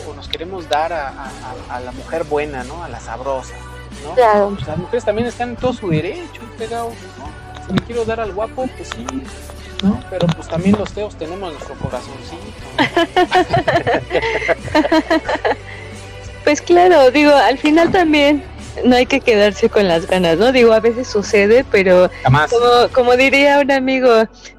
o, nos queremos dar a, la mujer buena, ¿no? A la sabrosa, ¿no? Claro. Pues las mujeres también están en todo su derecho, pegado, ¿no? Si me quiero dar al guapo, pues sí, ¿no? Pero pues también los feos tenemos nuestro corazoncito. [LAUGHS] pues claro, digo, al final también no hay que quedarse con las ganas, ¿no? Digo, a veces sucede, pero Jamás. Como, como diría un amigo,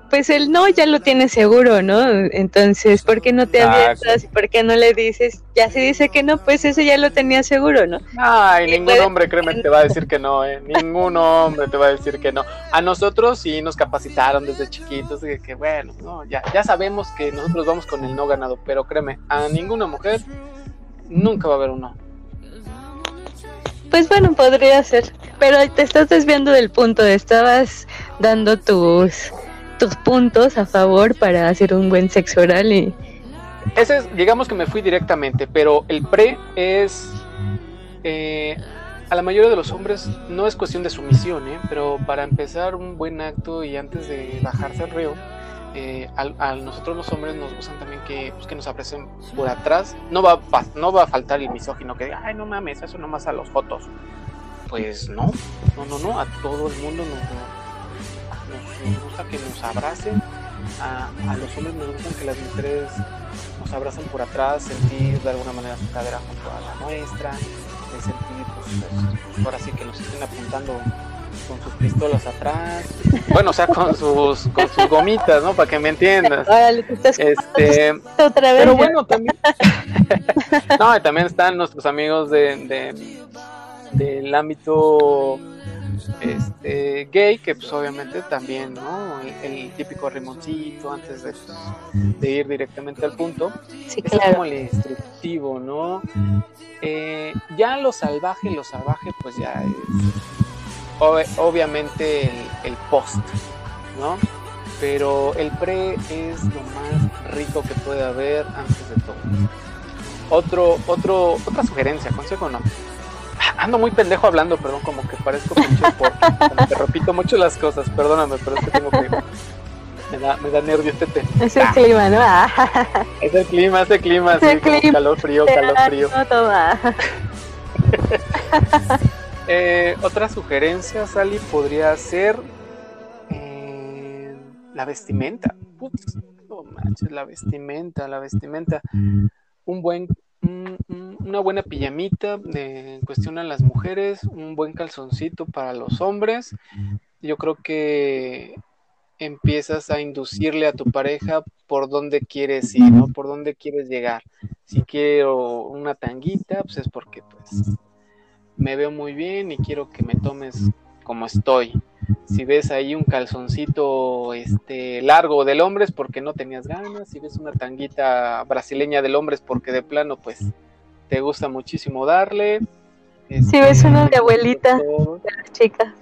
pues el no ya lo tiene seguro, ¿no? Entonces, ¿por qué no te abiertas? ¿Por qué no le dices? Ya si dice que no, pues ese ya lo tenía seguro, ¿no? Ay, ningún puede... hombre, créeme, te va a decir que no, ¿eh? Ningún hombre te va a decir que no. A nosotros sí nos capacitaron desde chiquitos, de que bueno, no, ya, ya sabemos que nosotros vamos con el no ganado, pero créeme, a ninguna mujer nunca va a haber un no. Pues bueno, podría ser. Pero te estás desviando del punto, estabas dando tus tus puntos a favor para hacer un buen sexo oral y ese es, digamos que me fui directamente, pero el pre es eh, a la mayoría de los hombres no es cuestión de sumisión, ¿eh? pero para empezar un buen acto y antes de bajarse al río, eh, a, nosotros los hombres nos gustan también que, pues, que nos aprecien por atrás. No va, no va a faltar el misógino que diga, ay, no mames, eso nomás a los fotos. Pues no, no, no, no, a todo el mundo nos, nos, gusta que nos abracen. A, a, los hombres nos gustan que las mujeres nos abrazan por atrás, sentir de alguna manera su cadera junto a la nuestra, sentir, pues, ahora sí que nos estén apuntando con sus pistolas atrás. Bueno, o sea, con sus, con sus gomitas, ¿no? Para que me entiendas. este, otra vez. Pero bueno, también. [LAUGHS] no, también están nuestros amigos de, de del ámbito este, gay, que pues obviamente también, ¿no? El, típico rimoncito antes de, de, ir directamente al punto. Sí, es como el instructivo, ¿no? Eh, ya lo salvaje, lo salvaje, pues ya es obviamente el, post, ¿no? Pero el pre es lo más rico que puede haber antes de todo. Otro, otro, otra sugerencia, consejo no ando muy pendejo hablando, perdón, como que parezco pinche [LAUGHS] como que repito mucho las cosas, perdóname, pero es que tengo que me da, me da nervio este tema. Es el ah. clima, ¿no? es el clima, es el clima, es el clima. calor frío, calor frío. [LAUGHS] Eh, otra sugerencia, Sally, podría ser eh, la vestimenta. No manches, la vestimenta, la vestimenta. Un buen una buena pijamita de, en cuestión a las mujeres, un buen calzoncito para los hombres. Yo creo que empiezas a inducirle a tu pareja por dónde quieres ir, ¿no? Por dónde quieres llegar. Si quiero una tanguita, pues es porque pues me veo muy bien y quiero que me tomes como estoy. Si ves ahí un calzoncito este largo del hombre es porque no tenías ganas, si ves una tanguita brasileña del hombre es porque de plano pues te gusta muchísimo darle. si ves una de abuelita de las chicas.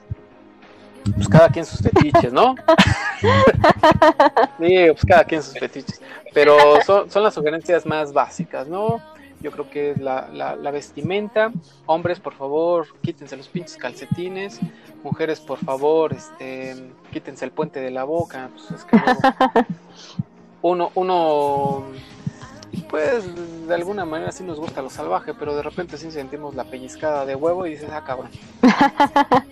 Pues cada quien sus fetiches, ¿no? [LAUGHS] sí, pues cada quien sus fetiches. Pero son, son las sugerencias más básicas, ¿no? Yo creo que es la, la, vestimenta. Hombres, por favor, quítense los pinches calcetines. Mujeres, por favor, este, quítense el puente de la boca. Pues es que [LAUGHS] uno, uno, pues de alguna manera sí nos gusta lo salvaje, pero de repente sí sentimos la pellizcada de huevo y dices, ah, cabrón. [LAUGHS]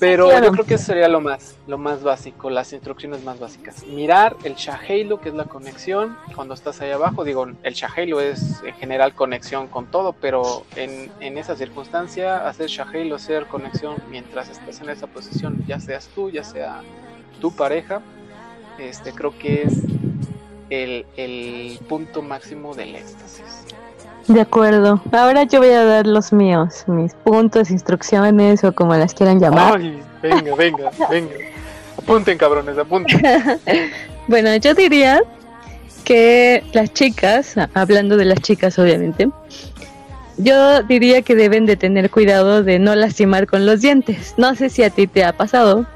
Pero yo creo que eso sería lo más, lo más básico, las instrucciones más básicas. Mirar el Shahalo, que es la conexión, cuando estás ahí abajo, digo, el Shahalo es en general conexión con todo, pero en, en esa circunstancia, hacer Shahalo, hacer conexión mientras estás en esa posición, ya seas tú, ya sea tu pareja, este creo que es el, el punto máximo del éxtasis. De acuerdo. Ahora yo voy a dar los míos, mis puntos, instrucciones o como las quieran llamar. Ay, venga, venga, venga. Apunten, cabrones, apunten. [LAUGHS] bueno, yo diría que las chicas, hablando de las chicas obviamente, yo diría que deben de tener cuidado de no lastimar con los dientes. No sé si a ti te ha pasado.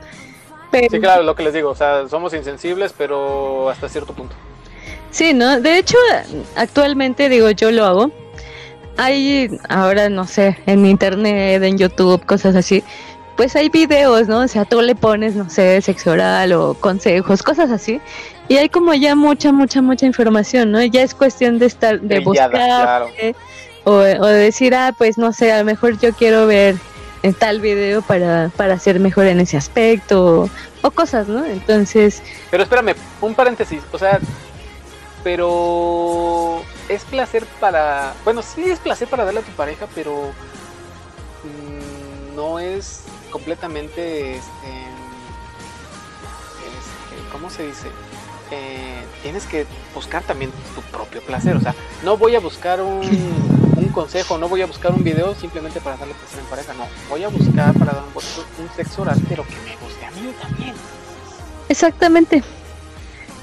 Pero... Sí, claro, lo que les digo, o sea, somos insensibles, pero hasta cierto punto. Sí, ¿no? De hecho, actualmente digo, yo lo hago. Hay ahora, no sé, en internet, en YouTube, cosas así. Pues hay videos, ¿no? O sea, tú le pones, no sé, sexo oral o consejos, cosas así. Y hay como ya mucha, mucha, mucha información, ¿no? Ya es cuestión de estar, de buscar o, o de decir, ah, pues no sé, a lo mejor yo quiero ver en tal video para, para ser mejor en ese aspecto o cosas, ¿no? Entonces... Pero espérame, un paréntesis, o sea, pero es placer para, bueno, sí es placer para darle a tu pareja, pero mm, no es completamente, este, este ¿cómo se dice? Eh, tienes que buscar también tu propio placer, o sea, no voy a buscar un, un consejo, no voy a buscar un video simplemente para darle placer en pareja, no, voy a buscar para dar un, un sexo oral, pero que me guste a mí también. Exactamente.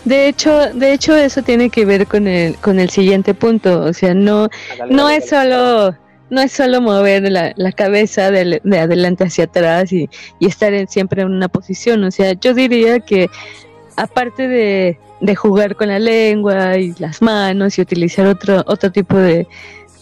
De hecho, de hecho eso tiene que ver con el con el siguiente punto, o sea, no no es solo no es solo mover la, la cabeza de, de, adelante hacia atrás y, y estar en, siempre en una posición. O sea, yo diría que aparte de, de jugar con la lengua y las manos y utilizar otro, otro tipo de,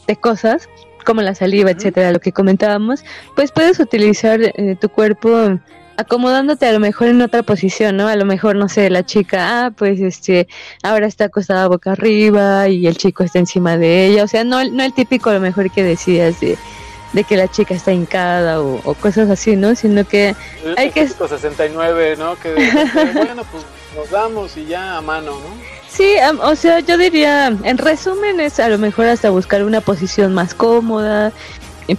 de cosas, como la saliva, etcétera, lo que comentábamos, pues puedes utilizar eh, tu cuerpo acomodándote a lo mejor en otra posición, ¿no? A lo mejor, no sé, la chica, ah, pues este, ahora está acostada boca arriba y el chico está encima de ella, o sea, no, no el típico a lo mejor que decías de, de que la chica está hincada o, o cosas así, ¿no? Sino que hay que... 69, ¿no? Que, [LAUGHS] bueno, pues nos damos y ya a mano, ¿no? Sí, o sea, yo diría, en resumen es a lo mejor hasta buscar una posición más cómoda,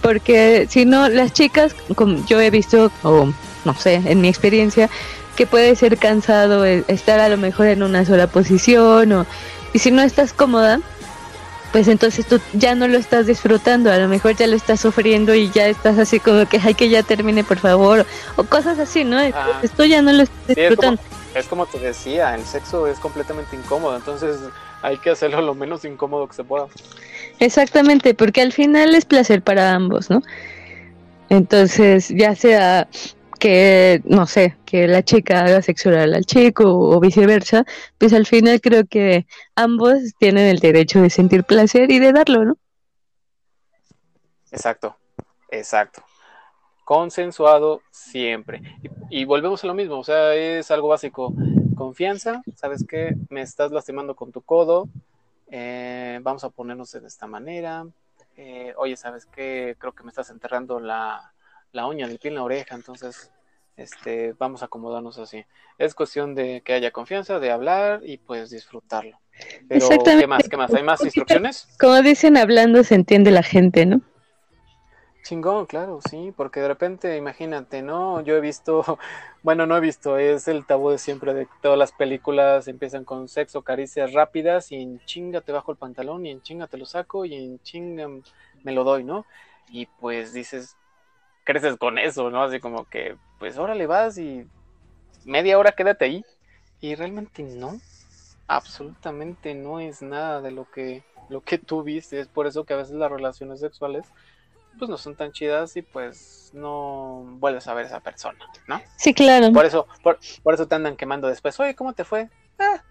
porque si no, las chicas, como yo he visto, o no sé, en mi experiencia, que puede ser cansado estar a lo mejor en una sola posición, o, y si no estás cómoda, pues entonces tú ya no lo estás disfrutando, a lo mejor ya lo estás sufriendo y ya estás así como que hay que ya termine por favor, o cosas así, ¿no? Entonces tú ya no lo estás disfrutando es como te decía, el sexo es completamente incómodo, entonces hay que hacerlo lo menos incómodo que se pueda. Exactamente, porque al final es placer para ambos, ¿no? Entonces, ya sea que, no sé, que la chica haga sexo oral al chico o viceversa, pues al final creo que ambos tienen el derecho de sentir placer y de darlo, ¿no? Exacto, exacto consensuado siempre. Y, volvemos a lo mismo, o sea, es algo básico. Confianza, ¿sabes qué? Me estás lastimando con tu codo, eh, vamos a ponernos de esta manera. Eh, oye, ¿sabes qué? Creo que me estás enterrando la, la uña del pie en la oreja, entonces este, vamos a acomodarnos así. Es cuestión de que haya confianza, de hablar y pues disfrutarlo. Pero, ¿qué más? ¿Qué más? ¿Hay más instrucciones? Como dicen, hablando se entiende la gente, ¿no? Chingón, claro, sí, porque de repente, imagínate, ¿no? Yo he visto, [LAUGHS] bueno, no he visto, es el tabú de siempre de que todas las películas empiezan con sexo, caricias rápidas y en chinga te bajo el pantalón y en chinga te lo saco y en chinga me lo doy, ¿no? Y pues dices, creces con eso, ¿no? Así como que, pues órale vas y media hora quédate ahí. Y realmente no, absolutamente no es nada de lo que, lo que tú viste, es por eso que a veces las relaciones sexuales pues no son tan chidas y pues no vuelves a ver a esa persona, ¿no? Sí, claro. Por eso, por, eso te andan quemando después. Oye, ¿cómo te fue? Ah,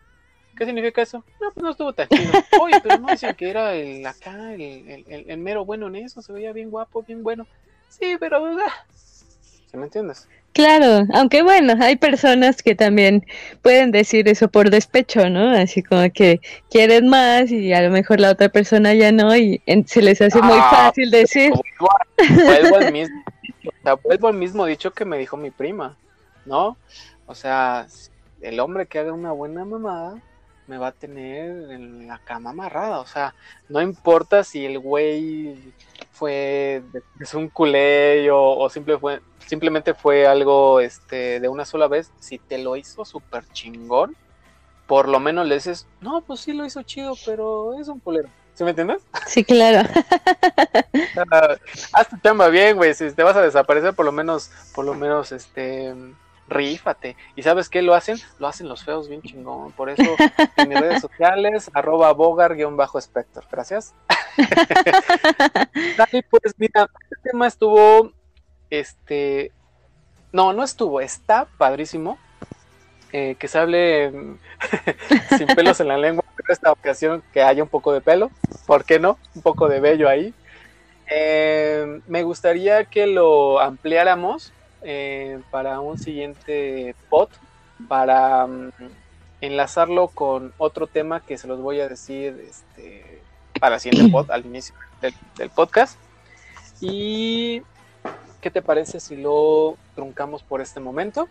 ¿Qué significa eso? No, pues no estuvo tan chido. Oye, pero no dicen que era el acá, el, el, mero bueno en eso, se veía bien guapo, bien bueno. Sí, pero... Ah. ¿Sí me entiendes? Claro, aunque bueno, hay personas que también pueden decir eso por despecho, ¿no? Así como que quieren más y a lo mejor la otra persona ya no y se les hace muy ah, fácil decir. Vuelvo, al mismo, vuelvo al mismo dicho que me dijo mi prima, ¿no? O sea, el hombre que haga una buena mamada me va a tener en la cama amarrada, o sea, no importa si el güey fue es un culé o, o simple fue, simplemente fue algo este, de una sola vez, si te lo hizo súper chingón, por lo menos le dices, no, pues sí lo hizo chido, pero es un pulero. ¿Sí me entiendes? Sí, claro. [LAUGHS] haz tu chamba bien, güey. Si te vas a desaparecer, por lo menos, por lo menos, este, rífate. ¿Y sabes qué lo hacen? Lo hacen los feos bien chingón. Por eso, en mis redes sociales, [LAUGHS] arroba bogar-spector. Gracias. [LAUGHS] Dale, pues mira, este tema estuvo este, no, no estuvo, está padrísimo. Eh, que se hable [LAUGHS] sin pelos en la lengua, pero esta ocasión que haya un poco de pelo, ¿por qué no? Un poco de vello ahí. Eh, me gustaría que lo ampliáramos eh, para un siguiente pod, para mm, enlazarlo con otro tema que se los voy a decir este, para el siguiente pod, al inicio del, podcast. Y ¿Qué te parece si lo truncamos por este momento?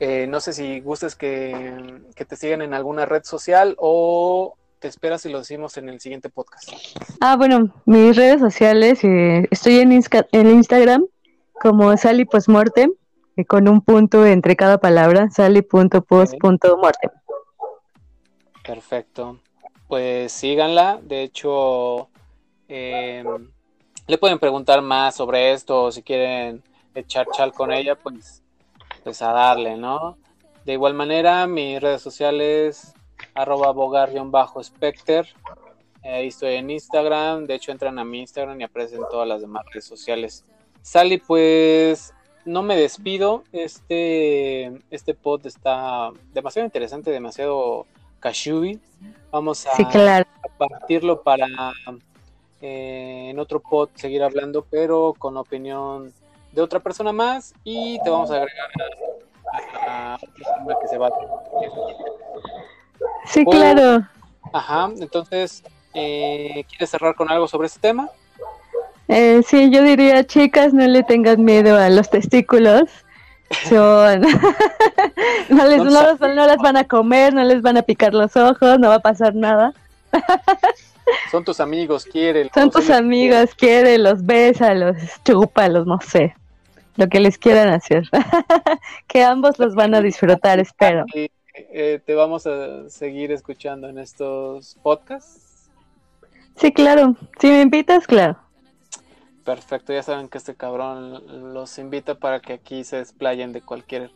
Eh, no sé si gustes que, te sigan en alguna red social o te esperas si lo decimos en el siguiente podcast. Ah, bueno, mis redes sociales, eh, estoy en, en Instagram como Sally Postmortem, con un punto entre cada palabra, sally.post.mortem. Perfecto. Pues síganla, de hecho, le pueden preguntar más sobre esto o si quieren echar chal con ella, pues, pues a darle, ¿no? De igual manera, mis redes sociales, arroba bogar-specter, Ahí estoy en Instagram. De hecho, entran a mi Instagram y aparecen todas las demás redes sociales. Sally, pues no me despido. Este, este pod está demasiado interesante, demasiado cashubi. Vamos a, partirlo para eh, en otro pod seguir hablando, pero con opinión de otra persona más. Y te vamos a agregar a, a, que se va. Sí, claro. Ajá, entonces eh, ¿Quieres cerrar con algo sobre este tema? Eh, sí, yo diría, chicas, no le tengan miedo a los testículos. [LAUGHS] Son... [LAUGHS] no, les, no, las van a comer, no les van a picar los ojos, no va a pasar nada. [LAUGHS] Son tus amigos, quiere. Son tus amigos, quiere, los besa, los chupa, los no sé. Lo que les quieran hacer. que ambos los van a disfrutar, espero. Eh, te vamos a seguir escuchando en estos podcasts. Sí, claro. Si me invitas, claro. Perfecto, ya saben que este cabrón los invita para que aquí se desplayen de cualquier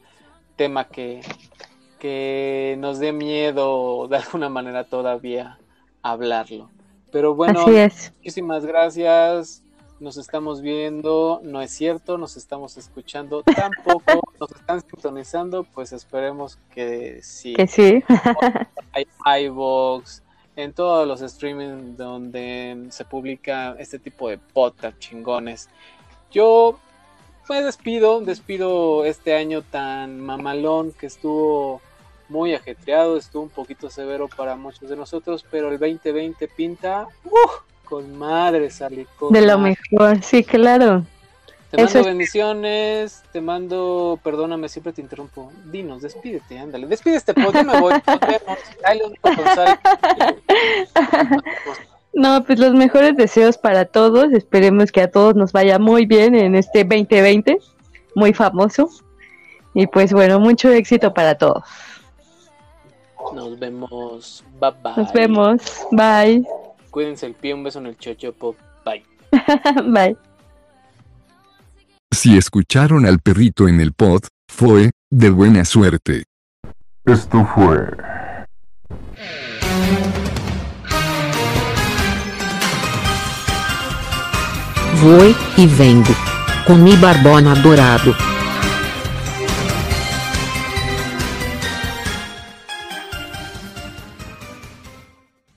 tema que, que nos dé miedo de alguna manera todavía hablarlo. Pero bueno, muchísimas gracias. Nos estamos viendo, no es cierto, nos estamos escuchando [LAUGHS] tampoco, nos están sintonizando, pues esperemos que sí. Que sí. Hay iVoox, en todos los streaming donde se publica este tipo de podcast chingones. Yo me despido, despido este año tan mamalón que estuvo muy ajetreado, estuvo un poquito severo para muchos de nosotros, pero el 2020 pinta uh, con madre, sale De lo mejor, sí, claro. Te mando bendiciones, te mando, perdóname, siempre te interrumpo. Dinos, despídete, ándale. Despídete, pues yo me voy. No, pues los mejores deseos para todos. Esperemos que a todos nos vaya muy bien en este 2020, muy famoso. Y pues bueno, mucho éxito para todos. Nos vemos. Bye bye. Nos vemos. Bye. Cuídense el pie, un beso en el chochopo. Bye. [LAUGHS] bye. Si escucharon al perrito en el pod, fue, de buena suerte. Esto fue... Voy y vengo. Comi Barbona Dorado.